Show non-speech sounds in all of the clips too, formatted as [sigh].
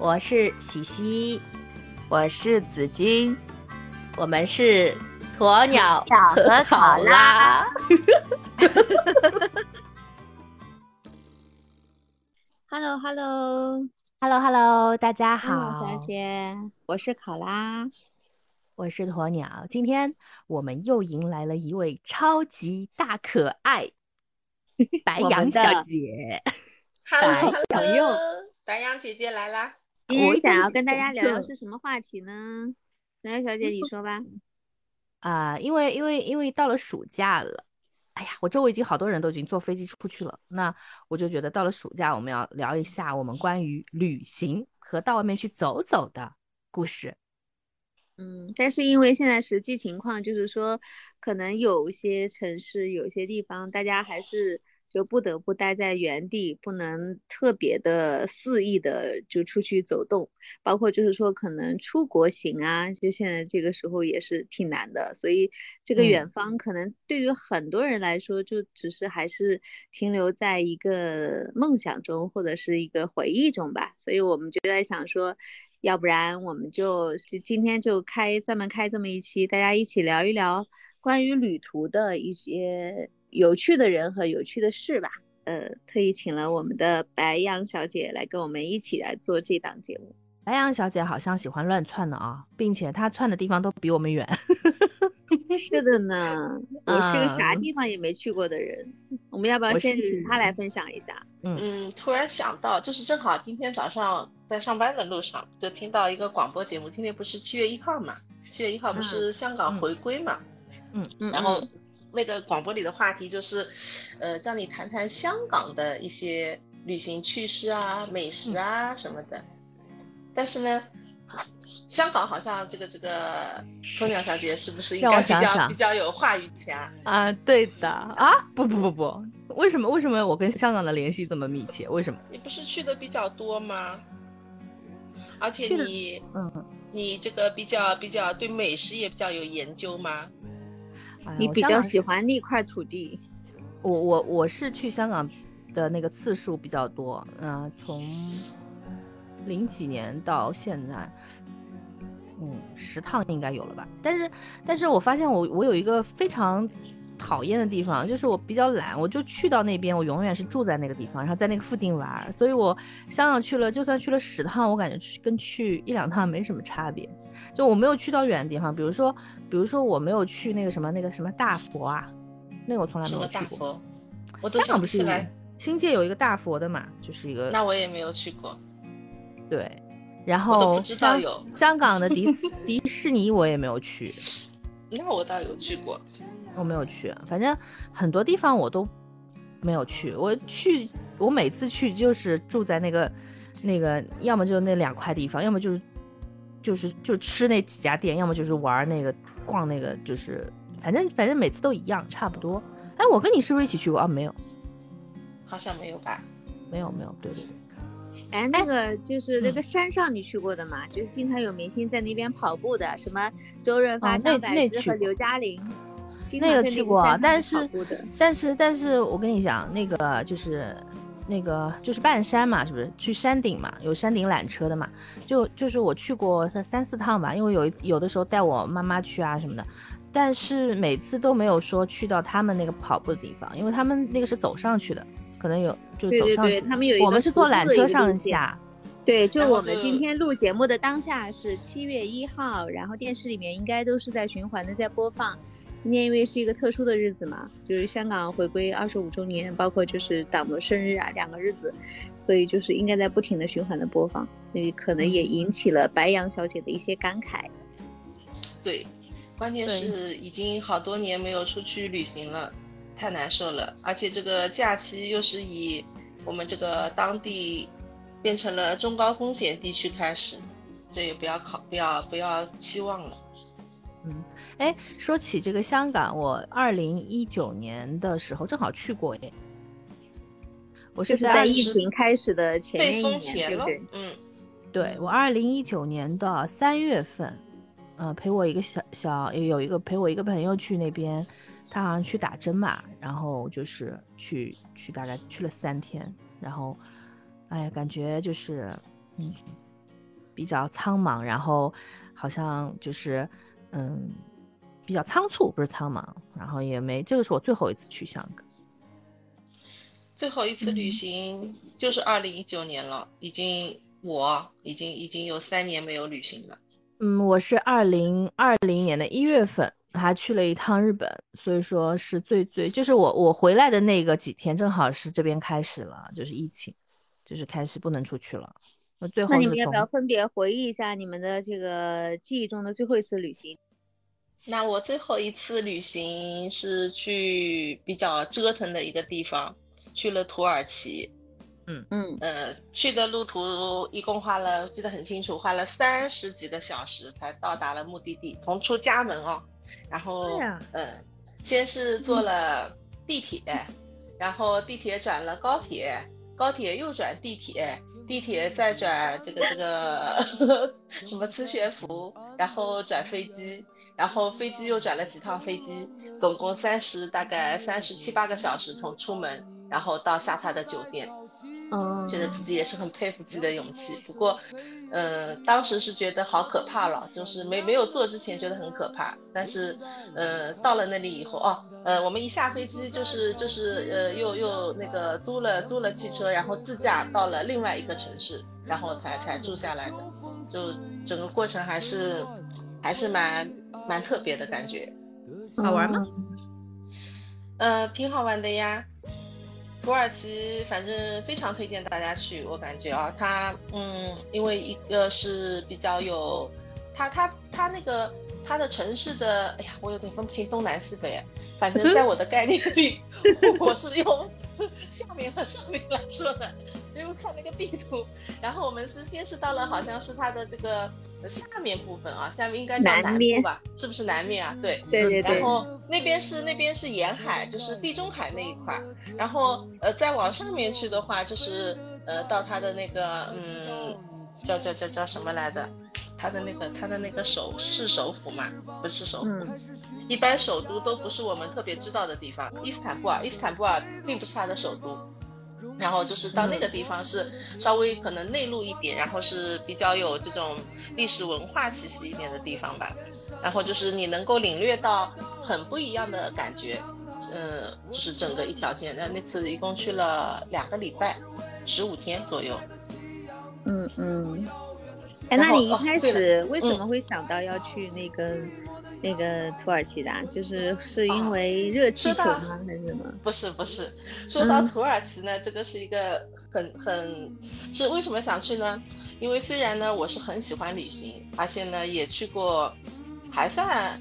我是喜喜，我是紫金，我们是鸵鸟和考拉。Hello Hello Hello Hello，大家好，小姐，我是考拉。我是鸵鸟。今天我们又迎来了一位超级大可爱 [laughs] 白羊小的姐。Hello，[laughs] 朋友白羊姐姐来啦！今天想要跟大家聊聊的是什么话题呢？来，小姐你说吧。啊、因为因为因为到了暑假了，哎呀，我周围已经好多人都已经坐飞机出去了，那我就觉得到了暑假，我们要聊一下我们关于旅行和到外面去走走的故事。嗯，但是因为现在实际情况就是说，可能有一些城市、有些地方，大家还是就不得不待在原地，不能特别的肆意的就出去走动。包括就是说，可能出国行啊，就现在这个时候也是挺难的。所以这个嗯远方可能对于很多人来说，就只是还是停留在一个梦想中或者是一个回忆中吧。所以我们就在想说。要不然我们就就今天就开专门开这么一期，大家一起聊一聊关于旅途的一些有趣的人和有趣的事吧。呃，特意请了我们的白羊小姐来跟我们一起来做这档节目。白羊小姐好像喜欢乱窜的啊，并且她窜的地方都比我们远。[laughs] 是的呢，我是个啥嗯地方也没去过的人。我们要不要先请她来分享一下？嗯，突然想到，就是正好今天早上在上班的路上，就听到一个广播节目。今天不是七月一号嘛？七月一号不是香港回归嘛？嗯嗯，然后那个广播里的话题就是，呃，叫你谈谈香港的一些旅行趣事啊、美食啊什么的。但是呢，香港好像这个这个鸵鸟小姐是不是应该比较比较有话语权啊？啊，对的啊，不不不不，为什么为什么我跟香港的联系这么密切？为什么？你不是去的比较多吗？而且你嗯，你这个比较比较对美食也比较有研究吗？哎你比较喜欢那块土地。我我我是去香港的那个次数比较多，嗯、从零几年到现在，嗯，十趟应该有了吧。但是，但是我发现我我有一个非常讨厌的地方，就是我比较懒，我就去到那边，我永远是住在那个地方，然后在那个附近玩儿。所以我香港去了，就算去了十趟，我感觉去跟去一两趟没什么差别。就我没有去到远的地方，比如说，比如说我没有去那个什么那个什么大佛啊，那个我从来没有去过。佛？我都想香港不是不起来，新界有一个大佛的嘛，就是一个那我也没有去过。对，然后香香港的迪斯迪士尼我也没有去，[laughs] 那我倒有去过。我没有去，反正很多地方我都没有去。我去，我每次去就是住在那个那个，要么就那两块地方，要么就是就是就吃那几家店，要么就是玩那个逛那个，就是反正反正每次都一样，差不多。哎，我跟你是不是一起去过啊？没有，好像没有吧？没有，没有，对对对。哎，那个就是那嗯个山上你去过的嘛？就是经常有明星在那边跑步的，什么周润发、张柏芝和刘嘉玲，经那个去过但是但是但是我跟你讲，那个就是那个就是半山嘛，是不是？去山顶嘛，有山顶缆车的嘛。就就是我去过三三四趟吧，因为有有的时候带我妈妈去啊什么的，但是每次都没有说去到他们那个跑步的地方，因为他们那个是走上去的，可能有就对对走上去。对他们有我们是坐缆车上下。对，就我们今天录节目的当下是七月一号，然后电视里面应该都是在循环的在播放。今天因为是一个特殊的日子嘛，就是香港回归二十五周年，包括就是党的生日啊两个日子，所以就是应该在不停的循环的播放，所以可能也引起了白杨小姐的一些感慨。对，关键是已经好多年没有出去旅行了，太难受了。而且这个假期又是以我们这个当地变成了中高风险地区开始，所以不要考，不要不要期望了。嗯，哎，说起这个香港，我二零一九年的时候正好去过耶。我就是是在在疫情开始的前面一年，对？，嗯，对我二零一九年的三月份，呃，陪我一个小小有一个陪我一个朋友去那边，他好像去打针嘛，然后就是去去大概去了三天，然后，哎呀，感觉就是，嗯，比较苍茫，然后好像就是嗯比较仓促，不是苍茫，然后也没这个是我最后一次去香港。最后一次旅行就是二零一九年了，已经我已经已经有三年没有旅行了。嗯，我是二零二零年的一月份还去了一趟日本，所以说是最最就是我我回来的那个几天，正好是这边开始了，就是疫情，就是开始不能出去了。那最后那你们要不要分别回忆一下你们的这个记忆中的最后一次旅行？那我最后一次旅行是去比较折腾的一个地方。去了土耳其，嗯嗯呃，去的路途一共花了，记得很清楚，花了三十几个小时才到达了目的地。从出家门哦，然后嗯，先是坐了地铁，然后地铁转了高铁，高铁又转地铁，地铁再转这个这个 [laughs] 什么磁悬浮，然后转飞机，然后飞机又转了几趟飞机，总共三十大概三十七八个小时从出门。然后到下榻的酒店，嗯，觉得自己也是很佩服自己的勇气。不过，呃，当时是觉得好可怕了，就是没没有做之前觉得很可怕，但是，呃，到了那里以后，哦，呃，我们一下飞机就是就是呃又又那个租了租了汽车，然后自驾到了另外一个城市，然后才才住下来的，就整个过程还是还是蛮蛮特别的感觉。好玩吗？呃，挺好玩的呀。土耳其反正非常推荐大家去，我感觉啊，它嗯，因为一个是比较有，它它它那个它的城市的，哎呀，我有点分不清东南西北，反正在我的概念里，[laughs] 我是用 [laughs] 下面和上面来说的，因为看那个地图，然后我们是先是到了好像是它的这个。下面部分啊，下面应该叫南面吧？是不是南面啊？对对对对。然后那边是那边是沿海，就是地中海那一块。然后呃，再往上面去的话，就是呃，到它的那个嗯，叫叫叫叫什么来的？它的那个他的那个首是首府嘛？不是首府。一般首都都不是我们特别知道的地方。伊斯坦布尔，伊斯坦布尔并不是他的首都。然后就是到那个地方是稍微可能内陆一点，然后是比较有这种历史文化气息一点的地方吧。然后就是你能够领略到很不一样的感觉，嗯，就是整个一条线。那那次一共去了两个礼拜，十五天左右。嗯嗯。哎，那你一开始为什么会想到要去那个？那个土耳其的，就是是因为热气球吗？还是什么？不是不是，说到土耳其呢，这个是一个很很，是为什么想去呢？因为虽然呢我是很喜欢旅行，而且呢也去过，还算，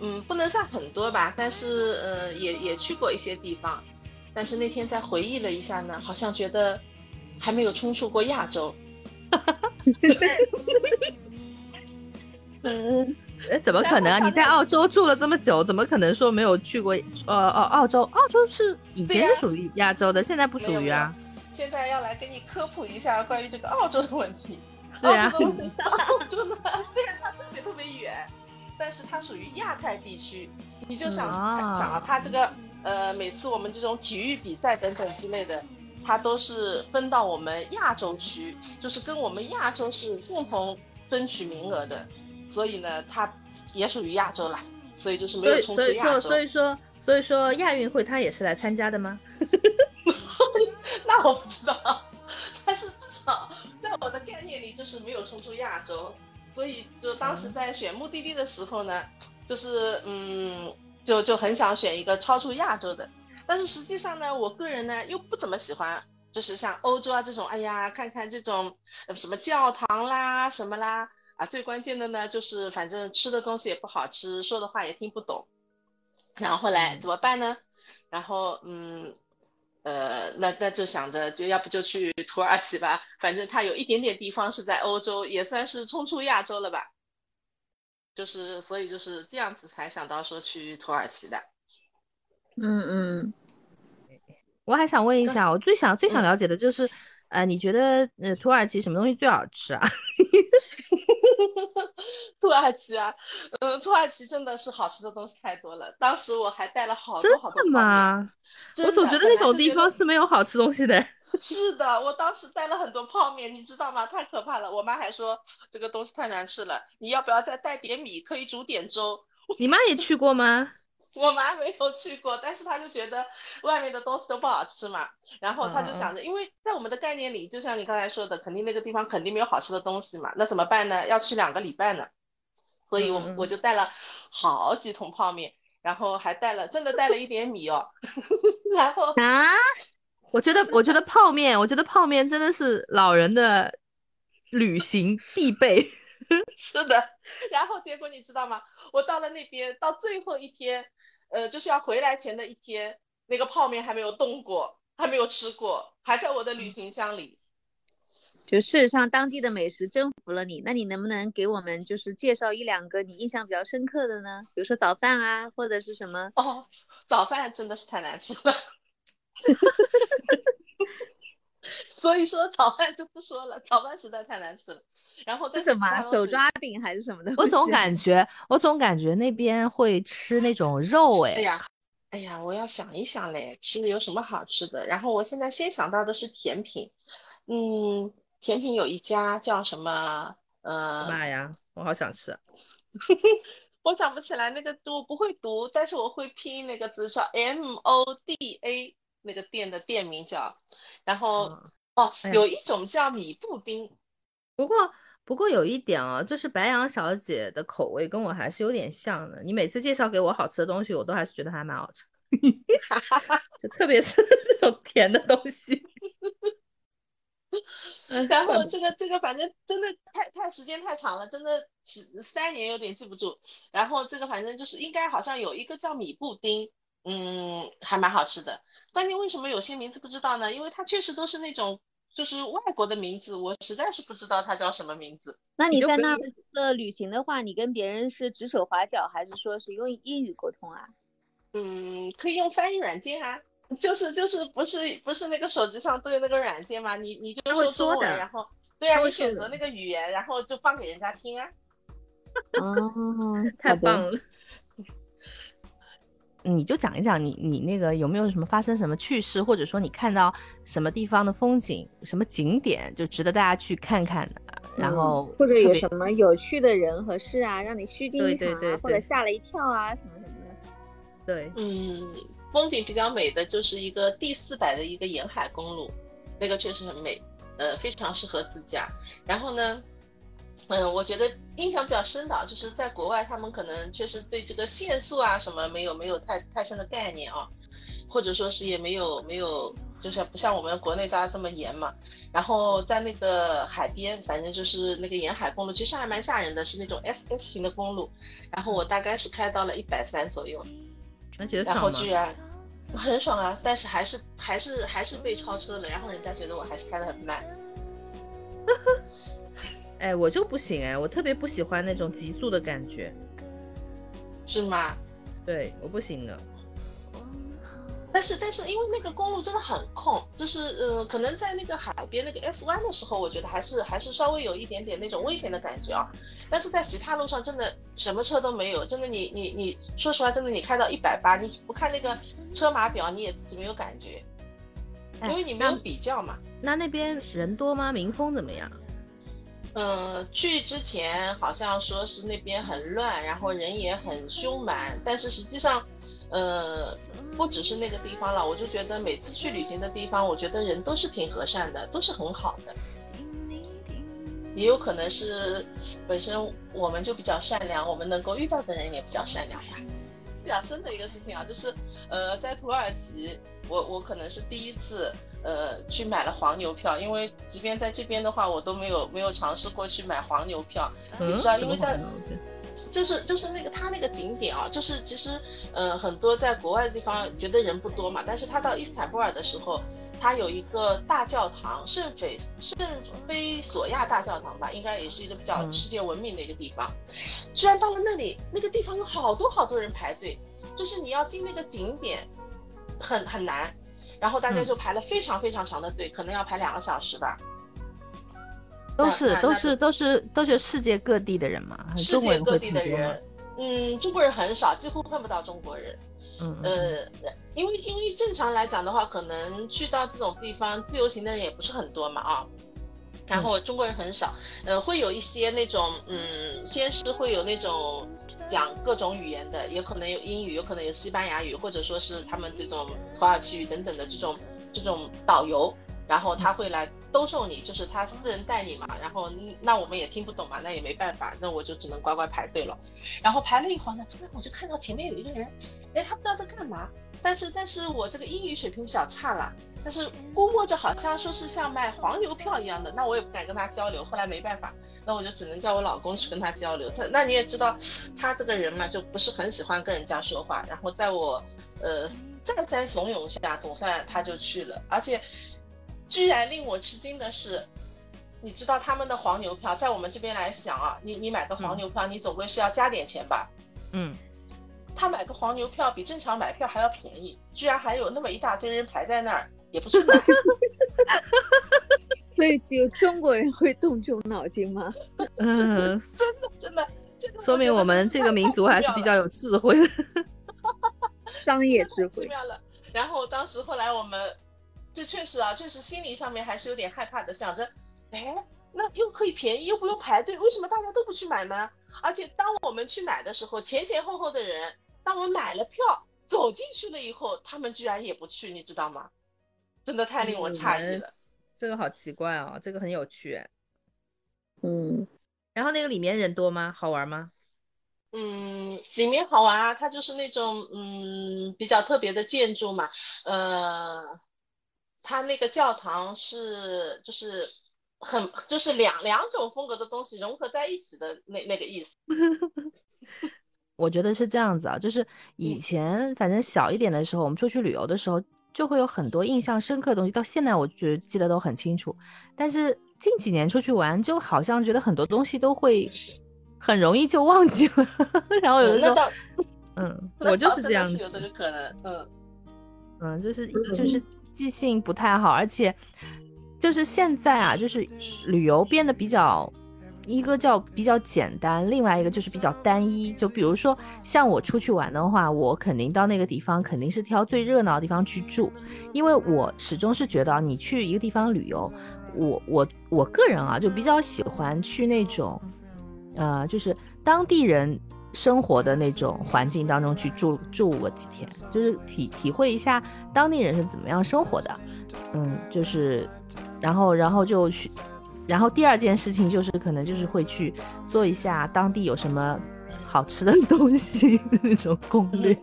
嗯，不能算很多吧，但是呃也也去过一些地方，但是那天在回忆了一下呢，好像觉得还没有冲出过亚洲。[laughs] 嗯。哎，怎么可能啊？你在澳洲住了这么久，怎么可能说没有去过？呃澳，澳洲，澳洲是以前是属于亚洲的，现在不属于啊。现在要来给你科普一下关于这个澳洲的问题。[laughs] 对啊。澳洲呢，虽然它特别特别远，但是它属于亚太地区。你就想想啊，它这个呃，每次我们这种体育比赛等等之类的，它都是分到我们亚洲区，就是跟我们亚洲是共同争取名额的。所以呢，它也属于亚洲啦，所以就是没有冲出亚洲。所以说，所以说，所以说亚运会他也是来参加的吗？[laughs] 那我不知道，但是至少在我的概念里就是没有冲出亚洲。所以就当时在选目的地的时候呢，就是嗯，就就很想选一个超出亚洲的。但是实际上呢，我个人呢又不怎么喜欢，就是像欧洲啊这种，哎呀，看看这种什么教堂啦，什么啦。啊，最关键的呢，就是反正吃的东西也不好吃，说的话也听不懂。然后后来怎么办呢？然后嗯，呃，那那就想着，就要不就去土耳其吧，反正它有一点点地方是在欧洲，也算是冲出亚洲了吧。就是所以就是这样子才想到说去土耳其的。嗯嗯，我还想问一下，我最想最想了解的就是，呃，你觉得呃土耳其什么东西最好吃啊？[laughs] 土耳其啊，嗯，土耳其真的是好吃的东西太多了。当时我还带了好多好多泡面。的吗？真我总觉得那种地方是没有好吃东西的。是的，我当时带了很多泡面，你知道吗？太可怕了。我妈还说这个东西太难吃了，你要不要再带点米，可以煮点粥？你妈也去过吗？我妈没有去过，但是她就觉得外面的东西都不好吃嘛，然后她就想着，因为在我们的概念里，就像你刚才说的，肯定那个地方肯定没有好吃的东西嘛，那怎么办呢？要去两个礼拜呢，所以我我就带了好几桶泡面，然后还带了真的带了一点米哦，[laughs] 然后啊，我觉得，我觉得泡面，我觉得泡面真的是老人的旅行必备。[laughs] 是的，然后结果你知道吗？我到了那边，到最后一天，呃，就是要回来前的一天，那个泡面还没有动过，还没有吃过，还在我的旅行箱里。就事实上当地的美食征服了你，那你能不能给我们就是介绍一两个你印象比较深刻的呢？比如说早饭啊，或者是什么？哦，早饭真的是太难吃了，[laughs] 所以说早饭就不说了，早饭实在太难吃了。然后但是什么啊？手抓饼还是什么的？我总感觉，我总感觉那边会吃那种肉，哎，哎呀，哎呀，我要想一想嘞，吃的有什么好吃的？然后我现在先想到的是甜品，嗯，甜品有一家叫什么？呃，妈呀，我好想吃啊。[laughs] 我想不起来那个，我不会读，但是我会拼那个字，叫 M O D A 那个店的店名叫，然后嗯哦，有一种叫米布丁，不过，不过有一点啊，就是白羊小姐的口味跟我还是有点像的。你每次介绍给我好吃的东西，我都还是觉得还蛮好吃，[laughs] 就特别是 [laughs] 这种甜的东西。[laughs] 哎然后这个这个反正真的太太时间太长了，真的只三年有点记不住。然后这个反正就是应该好像有一个叫米布丁，嗯，还蛮好吃的。关键为什么有些名字不知道呢？因为它确实都是那种就是外国的名字，我实在是不知道它叫什么名字。那你在那儿的旅行的话，你跟别人是指手划脚，还是说是用英语沟通啊？嗯，可以用翻译软件啊，就是就是不是不是那个手机上都有那个软件吗？你你就说中文，然后对啊，你选择那个语言，然后就放给人家听啊。哦，[laughs] 太棒了。你就讲一讲你你那个有没有什么发生什么趣事，或者说你看到什么地方的风景、什么景点，就值得大家去看看的。然嗯后或者有什么有趣的人和事啊，让你虚惊一场啊，对对对或者吓了一跳啊，什么什么的。对，嗯，风景比较美的就是一个第四百的一个沿海公路，那个确实很美，呃，非常适合自驾。然后呢，嗯，我觉得印象比较深的啊，就是在国外他们可能确实对这个限速啊什么没有没有太太深的概念啊，或者说是也没有没有，就是不像我们国内抓的这么严嘛。然后在那个海边，反正就是那个沿海公路，其实还蛮吓人的，是那种 S S 型的公路。然后我大概是开到了一百三左右。然后？居然很爽啊，但是还是还是还是被超车了，然后人家觉得我还是开得很慢。[laughs] 哎，我就不行哎，我特别不喜欢那种急速的感觉，是吗？对，我不行的。但是但是因为那个公路真的很空，就是呃，可能在那个海边那个 S 弯的时候，我觉得还是还是稍微有一点点那种危险的感觉啊。但是在其他路上真的什么车都没有，真的你你你说实话，真的你开到一百八，你不看那个车码表，你也自己没有感觉，哎因为你没有比较嘛。那那边人多吗？民风怎么样？嗯，去之前好像说是那边很乱，然后人也很凶蛮，但是实际上，呃，不只是那个地方了，我就觉得每次去旅行的地方，我觉得人都是挺和善的，都是很好的。也有可能是本身我们就比较善良，我们能够遇到的人也比较善良吧。比较深的一个事情啊，就是呃，在土耳其，我我可能是第一次呃去买了黄牛票，因为即便在这边的话，我都没有没有尝试过去买黄牛票。嗯，不知道因为在就是就是那个他那个景点啊，就是其实呃很多在国外的地方觉得人不多嘛，但是他到伊斯坦布尔的时候，它有一个大教堂，圣菲圣菲索亚大教堂吧，应该也是一个比较嗯世界闻名的一个地方。居然到了那里，那个地方有好多好多人排队，就是你要进那个景点很很难，然后大家嗯就排了非常非常长的队，可能要排两个小时吧。都是都是都是都是世界各地的人嘛，世界各地的人，嗯，中国人很少，几乎碰不到中国人。嗯嗯呃，因为因为正常来讲的话，可能去到这种地方，自由行的人也不是很多嘛啊。然后中国人很少，呃，会有一些那种，嗯，先是会有那种讲各种语言的，有可能有英语，有可能有西班牙语，或者说是他们这种土耳其语等等的这种这种导游，然后他会来兜售你，就是他私人带你嘛，然后那我们也听不懂嘛，那也没办法，那我就只能乖乖排队了。然后排了一会儿呢，突然我就看到前面有一个人，哎，他不知道在干嘛，但是但是我这个英语水平比较差啦，但是估摸着好像说是像卖黄牛票一样的，那我也不敢跟他交流，后来没办法，那我就只能叫我老公去跟他交流。他那你也知道，他这个人嘛，就不是很喜欢跟人家说话，然后在我呃再三怂恿下，总算他就去了，而且居然令我吃惊的是。你知道他们的黄牛票，在我们这边来想啊，你你买个黄牛票，你总归是要加点钱吧？嗯，他买个黄牛票比正常买票还要便宜，居然还有那么一大堆人排在那儿，也不是买。[laughs] 所以只有中国人会动这种脑筋吗？嗯，真 [laughs] 的真的，真的说明我们这个民族还是比较有智慧的。[laughs] 商业智慧。然后当时后来我们，这确实啊，确实心理上面还是有点害怕的，想着，哎，那又可以便宜，又不用排队，为什么大家都不去买呢？而且当我们去买的时候，前前后后的人，当我买了票走进去了以后，他们居然也不去，你知道吗？真的太令我诧异了。这个好奇怪哦，这个很有趣。嗯，然后那个里面人多吗？好玩吗？嗯，里面好玩啊，它就是那种嗯比较特别的建筑嘛，呃，它那个教堂是就是很就是两两种风格的东西融合在一起的那那个意思。[laughs] 我觉得是这样子啊，就是以嗯。前反正小一点的时候，我们出去旅游的时候，就会有很多印象深刻的东西，到现在我觉得记得都很清楚。但是近几年出去玩，就好像觉得很多东西都会很容易就忘记了，[laughs] 然后有的时候，嗯，我就是这样子有这个可能，嗯嗯，就是就是。记性不太好，而且就是现在啊，就是旅游变得比较，一个叫比较简单，另外一个就是比较单一。就比如说像我出去玩的话，我肯定到那个地方肯定是挑最热闹的地方去住，因为我始终是觉得，你去一个地方旅游，我我我个人啊就比较喜欢去那种，呃，就是当地人。生活的那种环境当中去住住个几天，就是体体会一下当地人是怎么样生活的，嗯，就是，然后然后就去，然后第二件事情就是可能就是会去做一下当地有什么好吃的东西那种攻略，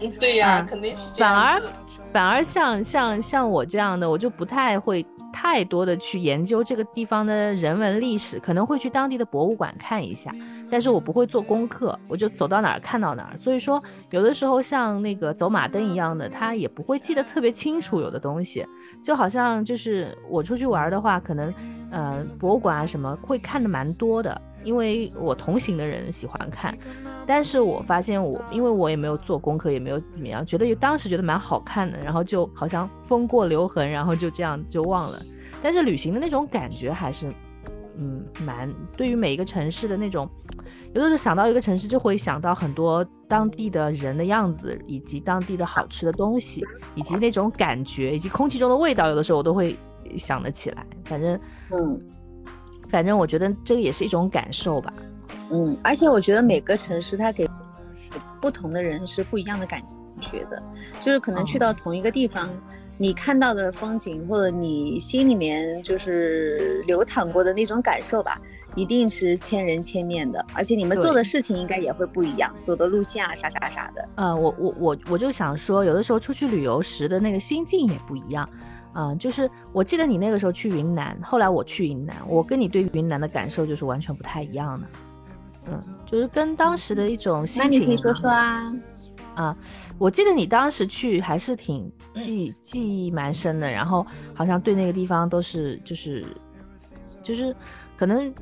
嗯，对呀，嗯肯定是这反而。反而像像像我这样的，我就不太会太多的去研究这个地方的人文历史，可能会去当地的博物馆看一下，但是我不会做功课，我就走到哪儿看到哪儿。所以说，有的时候像那个走马灯一样的，他也不会记得特别清楚，有的东西就好像就是我出去玩的话，可能呃博物馆啊什么会看的蛮多的，因为我同行的人喜欢看。但是我发现我，因为我也没有做功课，也没有怎么样，觉得当时觉得蛮好看的，然后就好像风过留痕，然后就这样就忘了。但是旅行的那种感觉还是，嗯，蛮对于每一个城市的那种，有的时候想到一个城市，就会想到很多当地的人的样子，以及当地的好吃的东西，以及那种感觉，以及空气中的味道，有的时候我都会想得起来。反正，嗯反正我觉得这个也是一种感受吧。嗯，而且我觉得每个城市它给不同的人是不一样的感觉的，就是可能去到同一个地方，你看到的风景或者你心里面就是流淌过的那种感受吧，一定是千人千面的，而且你们做的事情应该也会不一样，走的路线啊啥啥啥的。呃，我我我我就想说，有的时候出去旅游时的那个心境也不一样。嗯、就是我记得你那个时候去云南，后来我去云南，我跟你对云南的感受就是完全不太一样的。嗯，就是跟当时的一种心情。你可以说说啊。啊，我记得你当时去还是挺记记忆蛮深的，然后好像对那个地方都是就是就是可能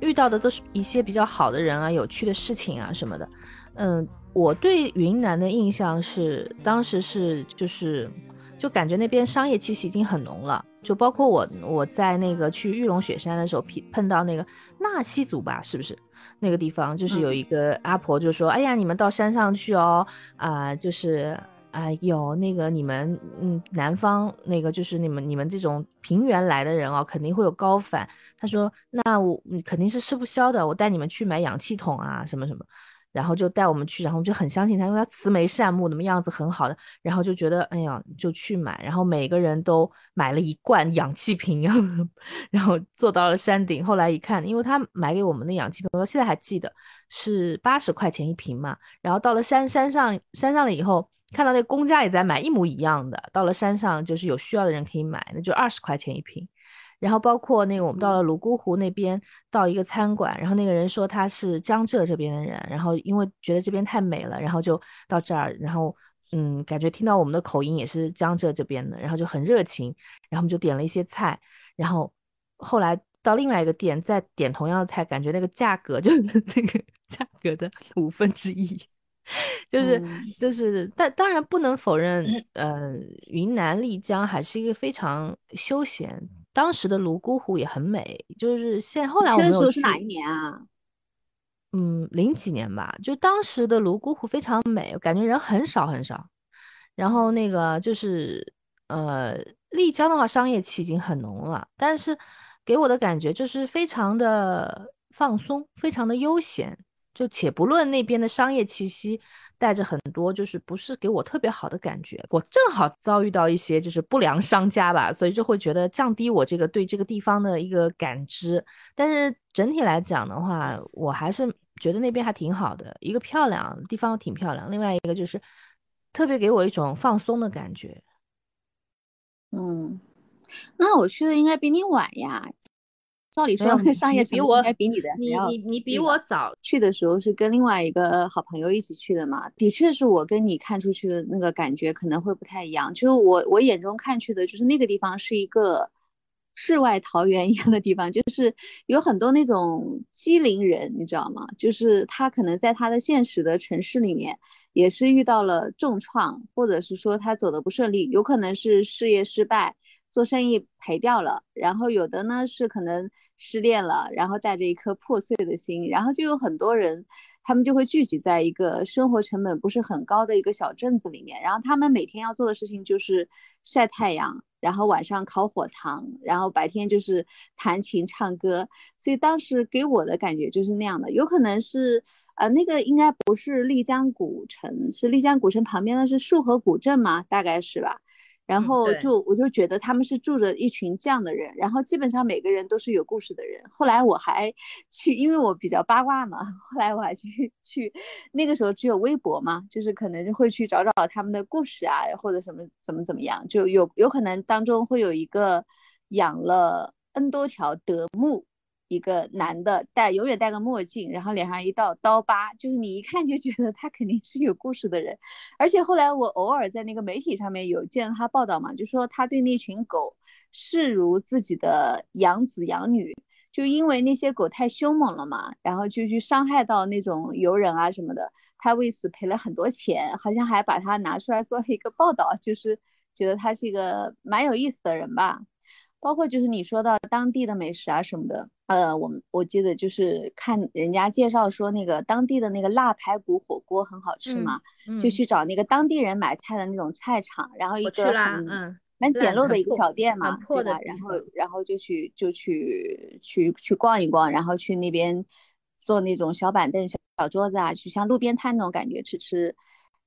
遇到的都是一些比较好的人啊，有趣的事情啊什么的。嗯，我对云南的印象是当时是就是就感觉那边商业气息已经很浓了。就包括我我在那个去玉龙雪山的时候，碰碰到那个纳西族吧，是不是？那个地方就是有一个阿婆就说：“哎呀，你们到山上去哦，啊，就是啊，有那个你们嗯南方那个就是你们你们这种平原来的人哦，肯定会有高反。”他说：“那我肯定是吃不消的，我带你们去买氧气筒啊，什么什么。”然后就带我们去，然后就很相信他，因为他慈眉善目，那么样子很好的，然后就觉得，哎呀，就去买，然后每个人都买了一罐氧气瓶，[laughs] 然后坐到了山顶。后来一看，因为他买给我们的氧气瓶，我到现在还记得是八十块钱一瓶嘛。然后到了山山上山上了以后，看到那公家也在买一模一样的。到了山上，就是有需要的人可以买，那就二十块钱一瓶。然后包括那个，我们到了泸沽湖那边，到一个餐馆，然后那个人说他是江浙这边的人，然后因为觉得这边太美了，然后就到这儿，然后嗯，感觉听到我们的口音也是江浙这边的，然后就很热情，然后我们就点了一些菜，然后后来到另外一个店再点同样的菜，感觉那个价格就是 [laughs] 那个价格的 [laughs] 五分之一，就是就是，但当然不能否认，呃，云南丽江还是一个非常休闲。当时的泸沽湖也很美，就是现后来我们有去。是哪一年啊？嗯，零几年吧。就当时的泸沽湖非常美，感觉人很少很少。然后那个就是呃，丽江的话，商业气已经很浓了，但是给我的感觉就是非常的放松，非常的悠闲。就且不论那边的商业气息。带着很多就是不是给我特别好的感觉，我正好遭遇到一些就是不良商家吧，所以就会觉得降低我这个对这个地方的一个感知。但是整体来讲的话，我还是觉得那边还挺好的，一个漂亮地方挺漂亮，另外一个就是特别给我一种放松的感觉。嗯，那我去的应该比你晚呀。照理说，[laughs] 商业比我应该比你的你你你比我早去的时候是跟另外一个好朋友一起去的嘛？的确是我跟你看出去的那个感觉可能会不太一样。就是我我眼中看去的，就是那个地方是一个世外桃源一样的地方，就是有很多那种机灵人，你知道吗？就是他可能在他的现实的城市里面也是遇到了重创，或者是说他走的不顺利，有可能是事业失败。做生意赔掉了，然后有的呢是可能失恋了，然后带着一颗破碎的心，然后就有很多人，他们就会聚集在一个生活成本不是很高的一个小镇子里面，然后他们每天要做的事情就是晒太阳，然后晚上烤火塘，然后白天就是弹琴唱歌，所以当时给我的感觉就是那样的，有可能是呃那个应该不是丽江古城，是丽江古城旁边的是束河古镇吗？大概是吧。然后就我就觉得他们是住着一群这样的人，然后基本上每个人都是有故事的人。后来我还去，因为我比较八卦嘛，[laughs] 后来我还去去，那个时候只有微博嘛，就是可能会去找找他们的故事啊，或者什么怎么怎么样，就有有可能当中会有一个养了 N 多条德牧。一个男的戴永远戴个墨镜，然后脸上一道刀疤，就是你一看就觉得他肯定是有故事的人。而且后来我偶尔在那个媒体上面有见到他报道嘛，就说他对那群狗视如自己的养子养女，就因为那些狗太凶猛了嘛，然后就去伤害到那种游人啊什么的，他为此赔了很多钱，好像还把他拿出来做了一个报道，就是觉得他是一个蛮有意思的人吧。包括就是你说到当地的美食啊什么的，呃，我们我记得就是看人家介绍说那个当地的那个腊排骨火锅很好吃嘛，就去找那个当地人买菜的那种菜场，然后一个嗯蛮简陋的一个小店嘛，对吧？然后然后就去就去去去逛一逛，然后去那边坐那种小板凳小小桌子啊，去像路边摊那种感觉吃吃，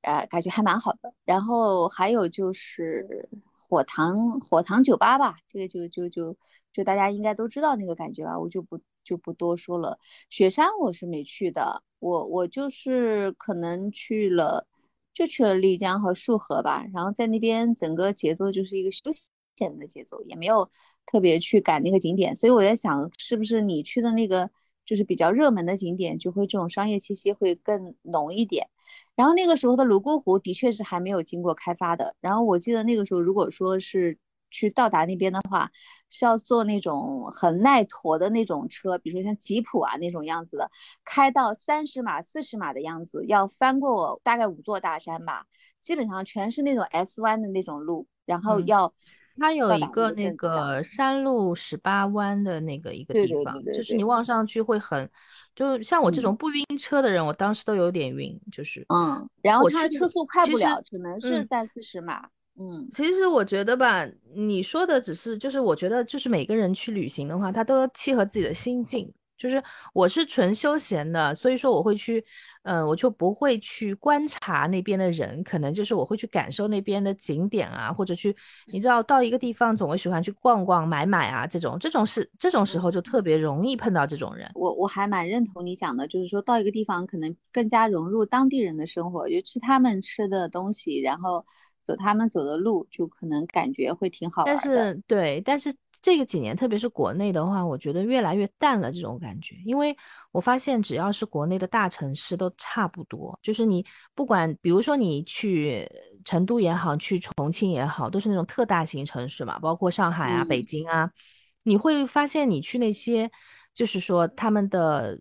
呃，感觉还蛮好的。然后还有就是。火塘火塘酒吧吧，这个就就就就大家应该都知道那个感觉吧，我就不就不多说了。雪山我是没去的，我我就是可能去了，就去了丽江和束河吧，然后在那边整个节奏就是一个休闲的节奏，也没有特别去赶那个景点，所以我在想，是不是你去的那个就是比较热门的景点，就会这种商业气息会更浓一点。然后那个时候的泸沽湖的确是还没有经过开发的。然后我记得那个时候，如果说是去到达那边的话，是要坐那种很耐驮的那种车，比如说像吉普啊那种样子的，开到三十码、四十码的样子，要翻过大概五座大山吧，基本上全是那种 S 弯的那种路，然后要它有一个那个山路十八弯的那个一个对地方，对对对就是你对望上去会很，就像我这嗯种不晕车的人，我当时都有点晕，就是嗯，然后它车速快不了，只能是嗯三四十码。嗯其实我觉得吧，你说的只是，就是我觉得就是每个人去旅行的话，他都要契合自己的心境。就是我是纯休闲的，所以说我会去，嗯、我就不会去观察那边的人，可能就是我会去感受那边的景点啊，或者去，你知道，到一个地方总会喜欢去逛逛、买买啊，这种这种是这种时候就特别容易碰到这种人。我我还蛮认同你讲的，就是说到一个地方，可能更加融入当地人的生活，就吃他们吃的东西，然后走他们走的路，就可能感觉会挺好玩但。是对，但是这个几年，特别是国内的话，我觉得越来越淡了这种感觉，因为我发现只要是国内的大城市都差不多，就是你不管，比如说你去成都也好，去重庆也好，都是那种特大型城市嘛，包括上海啊、北嗯京啊，你会发现你去那些，就是说他们的。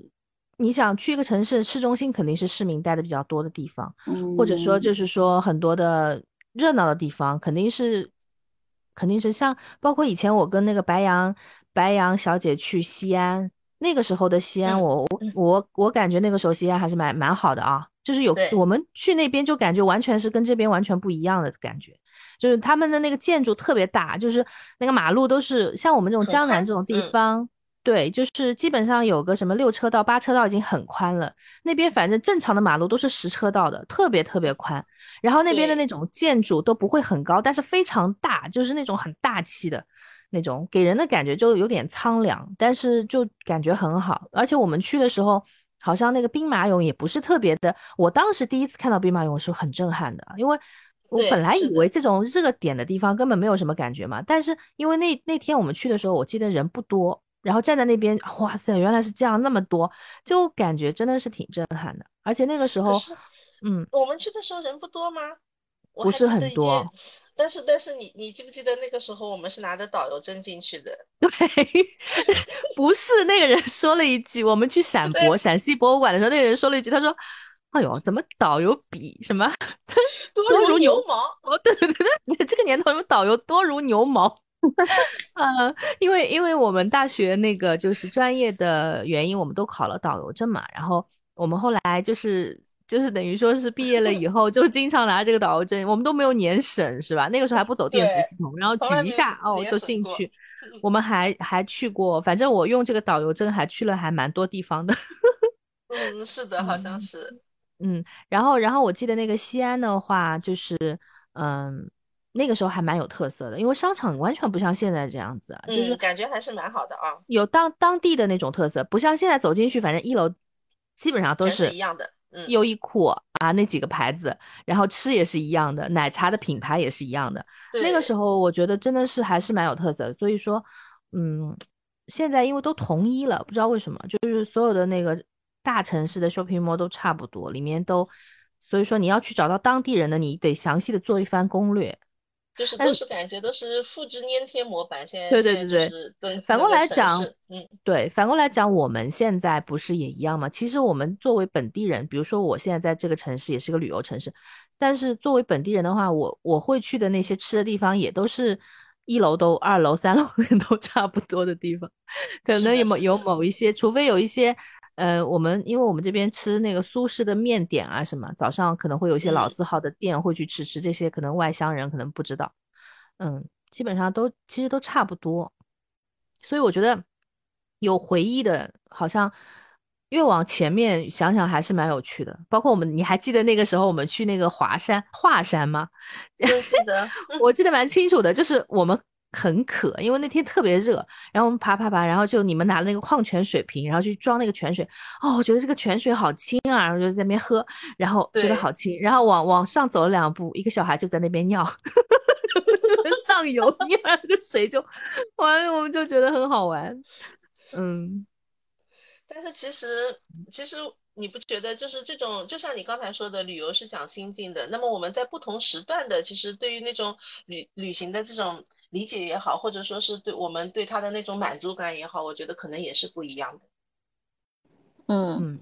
你想去一个城市市中心，肯定是市民待的比较多的地方，或者说嗯就是说很多的热闹的地方，肯定是肯定是像包括以前我跟那个白羊白羊小姐去西安，那个时候的西安，嗯我嗯。我我感觉那个时候西安还是蛮蛮好的啊，就是有我们去那边就感觉完全是跟这边完全不一样的感觉。就是他们的那个建筑特别大，就是那个马路都是像我们这种江南这种地嗯。方，对，就是基本上有个什么六车道、八车道已经很宽了。那边反正正常的马路都是十车道的，特别特别宽。然后那边的那种建筑都不会很高，但是非常大，就是那种很大气的那种，给人的感觉就有点苍凉，但是就感觉很好。而且我们去的时候，好像那个兵马俑也不是特别的，我当时第一次看到兵马俑是很震撼的，因为。我本来以为这种热点的地方根本没有什么感觉嘛，但是因为那那天我们去的时候，我记得人不多，然后站在那边，哇塞，原来是这样，那么多，就感觉真的是挺震撼的。而且那个时候，嗯，我们去的时候人不多吗？不是很多，但是但是你你记不记得那个时候我们是拿着导游证进去的？[laughs] 对，不是那个人说了一句，我们去 [laughs] 陕博陕西博物馆的时候，那个人说了一句，他说：“哎呦，怎么导游比什么 [laughs] 多如牛牛毛。哦，对对对对，这个年头什么导游多如牛毛。[laughs] 呃，因为因为我们大学那个就是专业的原因，我们都考了导游证嘛，然后我们后来就是就是等于说是毕业了以后，就经常拿这个导游证，我们都没有年审是吧？那个时候还不走电子系统，然后举一下哦就进去。我们还还去过，反正我用这个导游证还去了还蛮多地方的。[laughs] 嗯，是的，好像嗯是。嗯，然后然后我记得那个西安的话，就是嗯，那个时候还蛮有特色的，因为商场完全不像现在这样子啊，就是嗯，感觉还是蛮好的啊，有当当地的那种特色，不像现在走进去，反正一楼基本上都是是一样的。嗯，优衣库啊那几个牌子，然后吃也是一样的，奶茶的品牌也是一样的。那个时候我觉得真的是还是蛮有特色的，所以说，嗯，现在因为都统一了，不知道为什么，就是所有的那个大城市的 shopping mall 都差不多，里面都，所以说你要去找到当地人的，你得详细的做一番攻略。就是但都是感觉都是复制粘贴模板。现在对对对对反过来讲嗯，对，反过来讲，我们现在不是也一样吗？其实我们作为本地人，比如说我现在在这个城市也是个旅游城市，但是作为本地人的话，我我会去的那些吃的地方也都是一楼都、二楼、三楼 [laughs] 都差不多的地方，可能有某有某一些，除非有一些。呃，我们因为我们这边吃那个苏式的面点啊什么，早上可能会有一些老嗯字号的店会去吃吃，这些可能外乡人可能不知道。嗯，基本上都其实都差不多，所以我觉得有回忆的，好像越往前面想想还是蛮有趣的。包括我们，你还记得那个时候我们去那个华山华山吗？对，记得。[laughs] 我记得蛮清楚的，就是我们很渴，因为那天特别热，然后我们爬爬爬，然后就你们拿了那个矿泉水瓶，然后去装那个泉水，哦，我觉得这个泉水好清啊，然后就在那边喝，然后觉得好清，然后往往上走了两步，一个小孩就在那边尿，[laughs] 就在上游 [laughs] 尿，这水就完了，我们就觉得很好玩，嗯但是其实，其实你不觉得就是这种，就像你刚才说的，旅游是讲心境的。那么我们在不同时段的，其实对于那种旅旅行的这种理解也好，或者说是对我们对他的那种满足感也好，我觉得可能也是不一样的。嗯，嗯，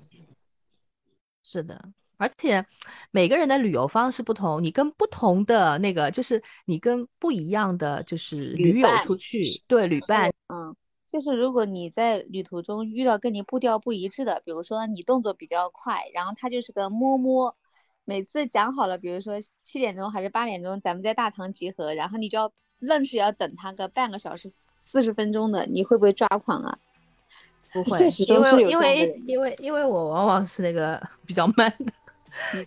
是的，而且每个人的旅游方式不同，你跟不同的那个，就是你跟不一样的就是驴友出去，对旅伴，嗯，就是如果你在旅途中遇到跟你步调不一致的，比如说你动作比较快，然后他就是个摸摸，每次讲好了，比如说七点钟还是八点钟，咱们在大堂集合，然后你就要愣是要等他个半个小时、四十分钟的，你会不会抓狂啊？不会，因为因为因为因为我往往是那个 [laughs] 比较慢的。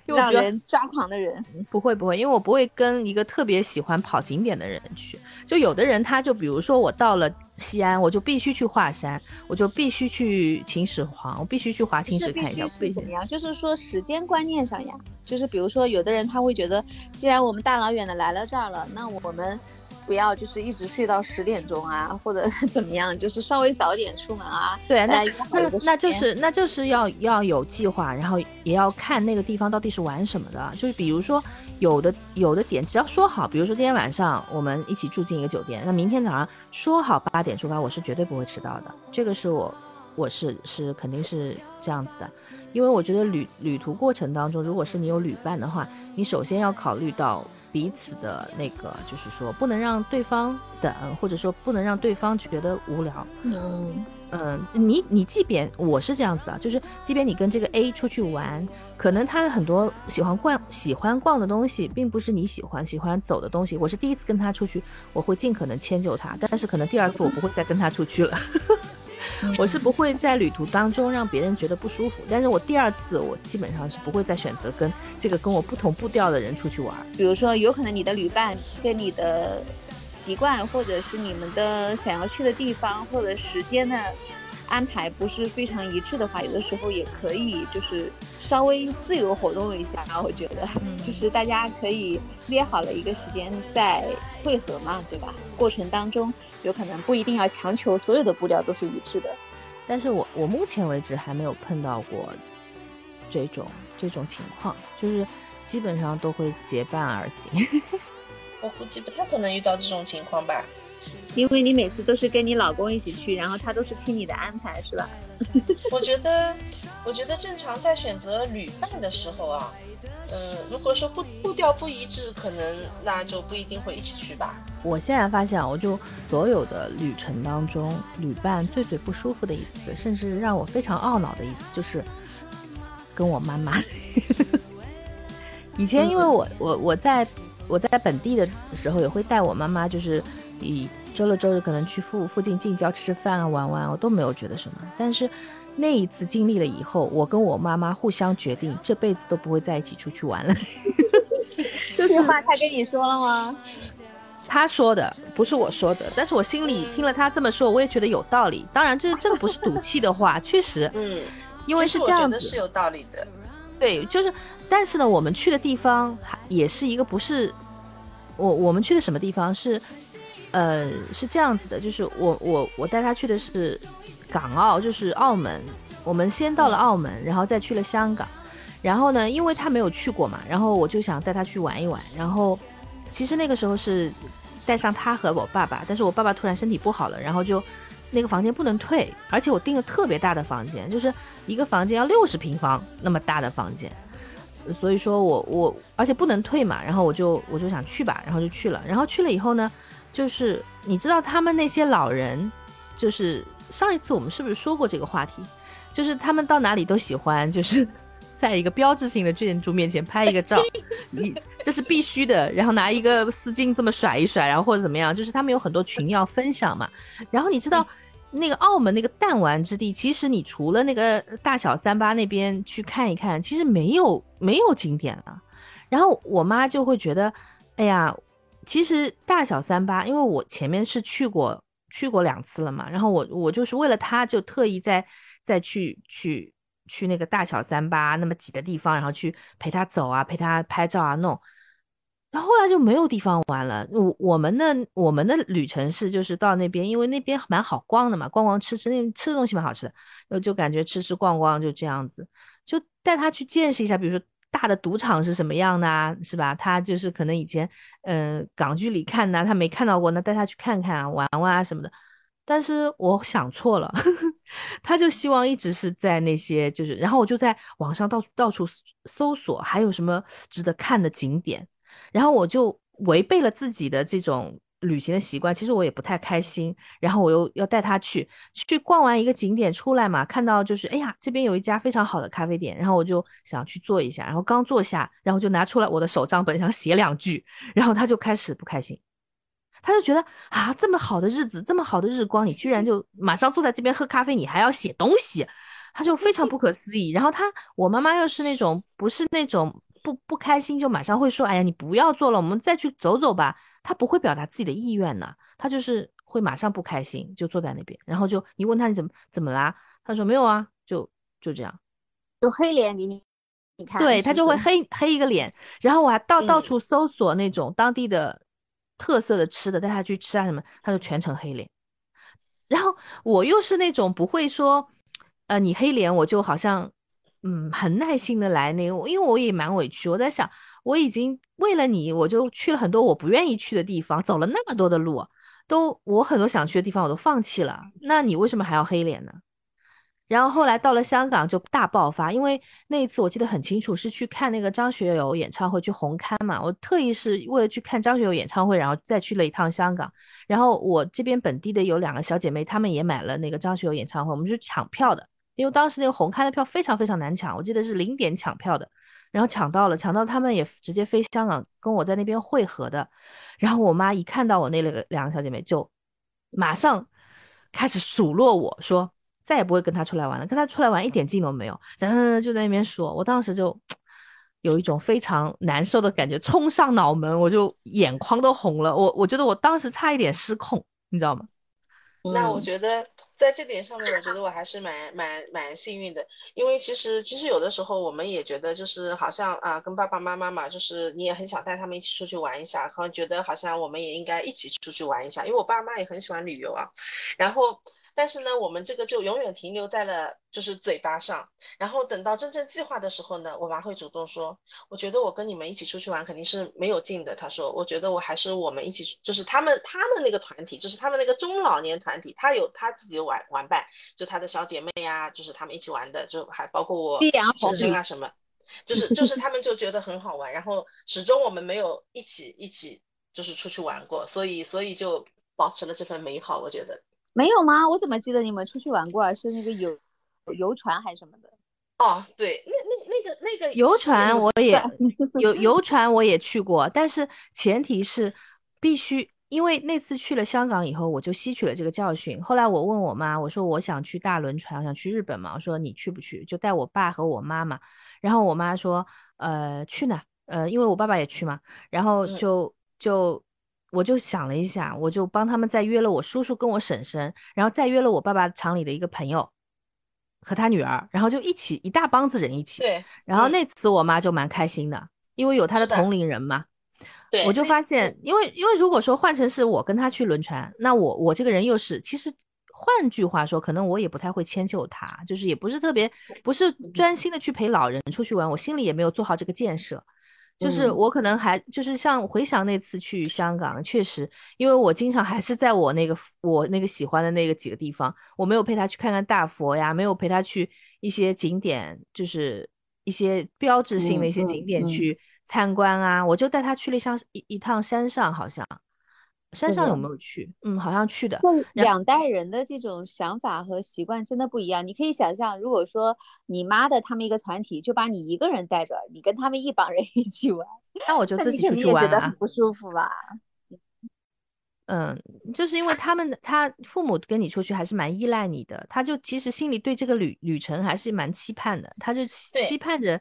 让人抓狂的人不会不会，因为我不会跟一个特别喜欢跑景点的人去。就有的人，他就比如说我到了西安，我就必须去华山，我就必须去秦始皇，我必须去华清池看一下。必须怎么样？就是说时间观念上呀，就是比如说有的人他会觉得，既然我们大老远的来了这儿了，那我们。不要就是一直睡到十点钟啊，或者 [laughs] 怎么样，就是稍微早点出门啊。对，那那那就是那就是要要有计划，然后也要看那个地方到底是玩什么的。就是比如说有的有的点，只要说好，比如说今天晚上我们一起住进一个酒店，那明天早上说好八点出发，我是绝对不会迟到的。这个是我我是是肯定是这样子的，因为我觉得旅旅途过程当中，如果是你有旅伴的话，你首先要考虑到。彼此的那个，就是说不能让对方等，或者说不能让对方觉得无聊。嗯嗯，你你即便我是这样子的，就是即便你跟这个 A 出去玩，可能他的很多喜欢逛喜欢逛的东西，并不是你喜欢喜欢走的东西。我是第一次跟他出去，我会尽可能迁就他，但是可能第二次我不会再跟他出去了。[laughs] 我是不会在旅途当中让别人觉得不舒服，但是我第二次我基本上是不会再选择跟这个跟我不同步调的人出去玩。比如说，有可能你的旅伴跟你的习惯，或者是你们的想要去的地方或者时间呢？安排不是非常一致的话，有的时候也可以就是稍微自由活动一下。我觉得，就是大家可以约好了一个时间再汇合嘛，对吧？过程当中有可能不一定要强求所有的步调都是一致的。但是我我目前为止还没有碰到过这种这种情况，就是基本上都会结伴而行。[laughs] 我估计不太可能遇到这种情况吧。因为你每次都是跟你老公一起去，然后他都是听你的安排，是吧？[laughs] 我觉得，我觉得正常在选择旅伴的时候啊，嗯，如果说步步调不一致，可能那就不一定会一起去吧。我现在发现，我就所有的旅程当中，旅伴最最不舒服的一次，甚至让我非常懊恼的一次，就是跟我妈妈。[laughs] 以前因为我我我在我在本地的时候，也会带我妈妈，就是。以周六周日可能去附附近近郊吃吃饭啊玩玩，我都没有觉得什么。但是那一次经历了以后，我跟我妈妈互相决定，这辈子都不会在一起出去玩了。[laughs] 这句话他跟你说了吗？他说的不是我说的，但是我心里听了他这么说，我也觉得有道理。当然，这这个不是赌气的话，确实，嗯，因为是这样子，是有道理的。对，就是，但是呢，我们去的地方也是一个不是我我们去的什么地方是。呃，是这样子的，就是我我我带他去的是港澳，就是澳门。我们先到了澳门，然后再去了香港。然后呢，因为他没有去过嘛，然后我就想带他去玩一玩。然后其实那个时候是带上他和我爸爸，但是我爸爸突然身体不好了，然后就那个房间不能退，而且我订了特别大的房间，就是一个房间要六十平方那么大的房间。所以说我我而且不能退嘛，然后我就我就想去吧，然后就去了。然后去了以后呢？就是你知道他们那些老人，就是上一次我们是不是说过这个话题？就是他们到哪里都喜欢，就是在一个标志性的建筑面前拍一个照，[laughs] 你这是必须的。然后拿一个丝巾这么甩一甩，然后或者怎么样，就是他们有很多群要分享嘛。然后你知道那个澳门那个弹丸之地，其实你除了那个大小三巴那边去看一看，其实没有没有景点了。然后我妈就会觉得，哎呀。其实大小三八，因为我前面是去过去过两次了嘛，然后我我就是为了他，就特意再再去去去那个大小三八那么挤的地方，然后去陪他走啊，陪他拍照啊弄。然后后来就没有地方玩了。我我们的我们的旅程是就是到那边，因为那边蛮好逛的嘛，逛逛吃吃那吃的东西蛮好吃的，然后就感觉吃吃逛逛就这样子，就带他去见识一下，比如说。大的赌场是什么样的啊，是吧？他就是可能以前，嗯，港剧里看的，他没看到过，那带他去看看啊，玩玩啊什么的。但是我想错了，[laughs] 他就希望一直是在那些，就是，然后我就在网上到处到处搜索，还有什么值得看的景点，然后我就违背了自己的这种旅行的习惯，其实我也不太开心，然后我又要带他去去逛完一个景点出来嘛，看到就是哎呀这边有一家非常好的咖啡店，然后我就想去坐一下，然后刚坐下，然后就拿出来我的手账本想写两句，然后他就开始不开心。他就觉得啊，这么好的日子，这么好的日光，你居然就马上坐在这边喝咖啡，你还要写东西，他就非常不可思议。然后他，我妈妈又是那种不是那种不不开心就马上会说，哎呀，你不要做了，我们再去走走吧。他不会表达自己的意愿呢，他就是会马上不开心，就坐在那边，然后就你问他你怎么怎么啦，他说没有啊，就就这样，就黑脸给你你看，对他就会黑黑一个脸，然后我还到到嗯。处搜索那种当地的特色的吃的，带他去吃啊什么，他就全程黑脸。然后我又是那种不会说，呃，你黑脸我就好像，嗯，很耐心的来那个，因为我也蛮委屈，我在想，我已经为了你，我就去了很多我不愿意去的地方，走了那么多的路，都我很多想去的地方我都放弃了，那你为什么还要黑脸呢？然后后来到了香港就大爆发，因为那一次我记得很清楚，是去看那个张学友演唱会，去红磡嘛。我特意是为了去看张学友演唱会，然后再去了一趟香港。然后我这边本地的有两个小姐妹，她们也买了那个张学友演唱会，我们就抢票的，因为当时那个红磡的票非常非常难抢，我记得是零点抢票的，然后抢到了，抢到他们也直接飞香港跟我在那边会合的。然后我妈一看到我那两个两个小姐妹，就马上开始数落我说。再也不会跟他出来玩了，跟他出来玩一点劲都没有，然后就在那边说，我当时就 [tsk] 有一种非常难受的感觉冲上脑门，我就眼眶都红了，我我觉得我当时差一点失控，你知道吗？那我嗯。觉得在这点上面，我觉得我还是蛮蛮蛮幸运的，因为其实其实有的时候我们也觉得就是好像啊，跟爸爸妈妈嘛，就是你也很想带他们一起出去玩一下，好像觉得好像我们也应该一起出去玩一下，因为我爸妈也很喜欢旅游啊，然后。但是呢，我们这个就永远停留在了就是嘴巴上，然后等到真正计划的时候呢，我妈会主动说，我觉得我跟你们一起出去玩肯定是没有劲的。她说，我觉得我还是我们一起，就是他们他们那个团体，就是他们那个中老年团体，他有他自己的玩玩伴，就他的小姐妹呀、就是他们一起玩的，就还包括我夕阳红婶婶啊什么，就是就是他们就觉得很好玩，然后始终我们没有一起一起就是出去玩过，所以所以就保持了这份美好，我觉得。没有吗？我怎么记得你们出去玩过啊？是那个游游船还是什么的？哦，对，那那那个那个游船我也游游船我也去过，但是前提是必须，因为那次去了香港以后，我就吸取了这个教训。后来我问我妈，我说我想去大轮船，我想去日本嘛，我说你去不去？就带我爸和我妈嘛。然后我妈说，呃，去呢，呃，因为我爸爸也去嘛，然后嗯就就我就想了一下，我就帮他们再约了我叔叔跟我婶婶，然后再约了我爸爸厂里的一个朋友和他女儿，然后就一起一大帮子人一起。对，嗯然后那次我妈就蛮开心的，因为有她的同龄人嘛。对，我就发现，因为因为如果说换成是我跟她去轮船，那我我这个人又是，其实换句话说，可能我也不太会迁就她，就是也不是特别不是专心的去陪老人出去玩，我心里也没有做好这个建设。就是嗯。我可能还就是像回想那次去香港，确实，因为我经常还是在我那个我那个喜欢的那个几个地方，我没有陪他去看看大佛呀，没有陪他去一些景点，就是一些标志性的一些嗯景点嗯。去参观啊，我就带他去了一趟一一趟山上，好像山上有没有去？嗯，好像去的。两代人的这种想法和习惯真的不一样。你可以想象，如果说你妈的他们一个团体就把你一个人带着，你跟他们一帮人一起玩，[laughs] 那我就自己出去玩啊。得很不舒服吧？嗯，就是因为他们的他父母跟你出去还是蛮依赖你的，他就其实心里对这个旅旅程还是蛮期盼的，他就期期盼着